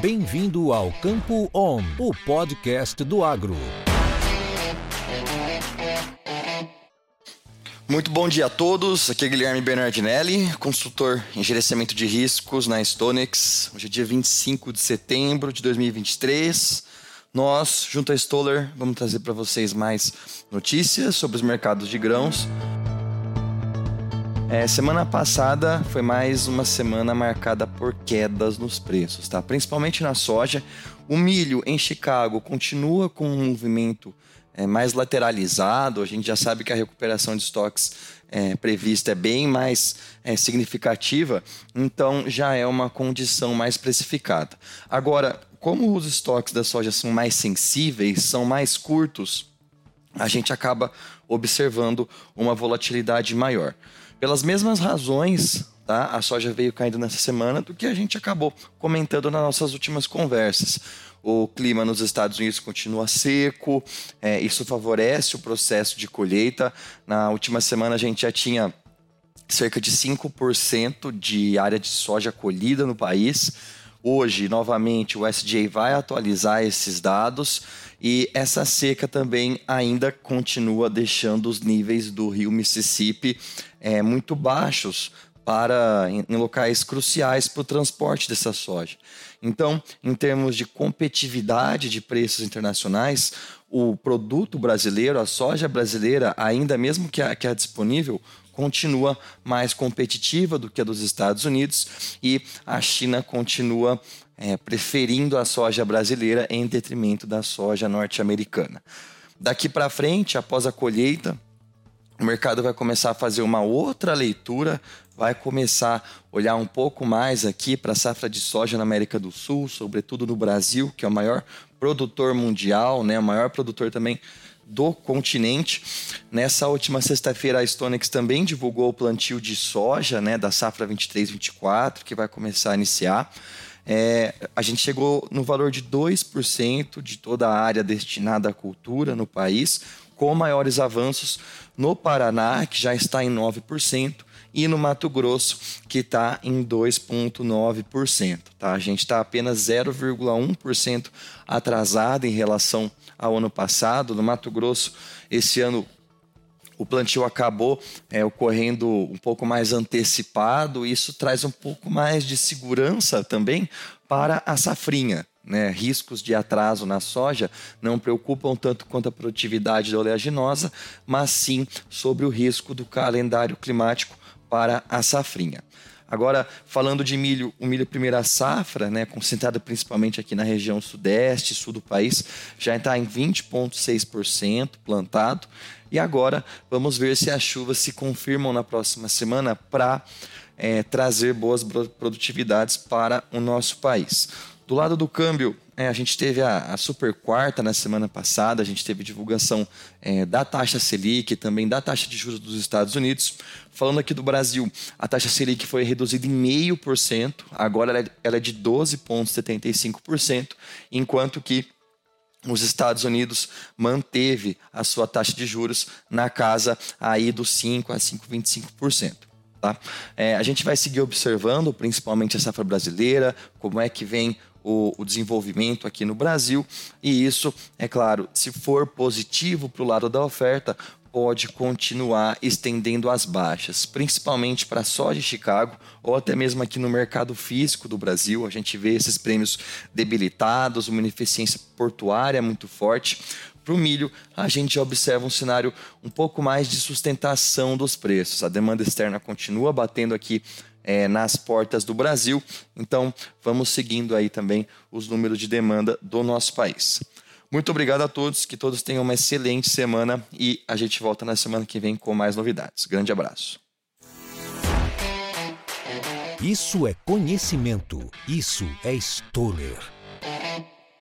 Bem-vindo ao Campo On, o podcast do agro. Muito bom dia a todos. Aqui é Guilherme Bernardinelli, consultor em gerenciamento de riscos na Stonex. Hoje é dia 25 de setembro de 2023. Nós, junto à Stoller, vamos trazer para vocês mais notícias sobre os mercados de grãos é, semana passada foi mais uma semana marcada por quedas nos preços, tá? Principalmente na soja. O milho em Chicago continua com um movimento é, mais lateralizado. A gente já sabe que a recuperação de estoques é, prevista é bem mais é, significativa, então já é uma condição mais precificada. Agora, como os estoques da soja são mais sensíveis, são mais curtos, a gente acaba observando uma volatilidade maior. Pelas mesmas razões, tá? A soja veio caindo nessa semana do que a gente acabou comentando nas nossas últimas conversas. O clima nos Estados Unidos continua seco, é, isso favorece o processo de colheita. Na última semana a gente já tinha cerca de 5% de área de soja colhida no país. Hoje, novamente, o SDA vai atualizar esses dados e essa seca também ainda continua deixando os níveis do rio Mississippi é, muito baixos para em, em locais cruciais para o transporte dessa soja. Então, em termos de competitividade de preços internacionais, o produto brasileiro, a soja brasileira, ainda mesmo que a, que a disponível, continua mais competitiva do que a dos Estados Unidos e a China continua é, preferindo a soja brasileira em detrimento da soja norte-americana. Daqui para frente, após a colheita, o mercado vai começar a fazer uma outra leitura, vai começar a olhar um pouco mais aqui para a safra de soja na América do Sul, sobretudo no Brasil, que é o maior produtor mundial, né, o maior produtor também do continente. Nessa última sexta-feira, a Stonex também divulgou o plantio de soja né, da safra 23-24, que vai começar a iniciar. É, a gente chegou no valor de 2% de toda a área destinada à cultura no país, com maiores avanços no Paraná, que já está em 9%, e no Mato Grosso, que está em 2,9%. Tá? A gente está apenas 0,1% atrasado em relação ao ano passado. No Mato Grosso, esse ano o plantio acabou é, ocorrendo um pouco mais antecipado, isso traz um pouco mais de segurança também para a safrinha. Né? Riscos de atraso na soja não preocupam tanto quanto a produtividade da oleaginosa, mas sim sobre o risco do calendário climático para a safrinha. Agora, falando de milho, o milho primeira safra, né, concentrado principalmente aqui na região sudeste, sul do país, já está em 20,6% plantado. E agora vamos ver se as chuvas se confirmam na próxima semana para é, trazer boas produtividades para o nosso país. Do lado do câmbio, é, a gente teve a, a, super quarta na semana passada, a gente teve divulgação é, da taxa Selic, também da taxa de juros dos Estados Unidos. Falando aqui do Brasil, a taxa Selic foi reduzida em 0,5%, agora ela é, ela é de 12,75%, enquanto que os Estados Unidos manteve a sua taxa de juros na casa aí dos 5 a 5,25%. Tá? É, a gente vai seguir observando, principalmente a safra brasileira, como é que vem o, o desenvolvimento aqui no Brasil. E isso, é claro, se for positivo para o lado da oferta, pode continuar estendendo as baixas, principalmente para soja de Chicago ou até mesmo aqui no mercado físico do Brasil. A gente vê esses prêmios debilitados, uma ineficiência portuária muito forte. Para o milho, a gente observa um cenário um pouco mais de sustentação dos preços. A demanda externa continua batendo aqui é, nas portas do Brasil. Então, vamos seguindo aí também os números de demanda do nosso país. Muito obrigado a todos, que todos tenham uma excelente semana e a gente volta na semana que vem com mais novidades. Grande abraço. Isso é conhecimento. Isso é Stoller.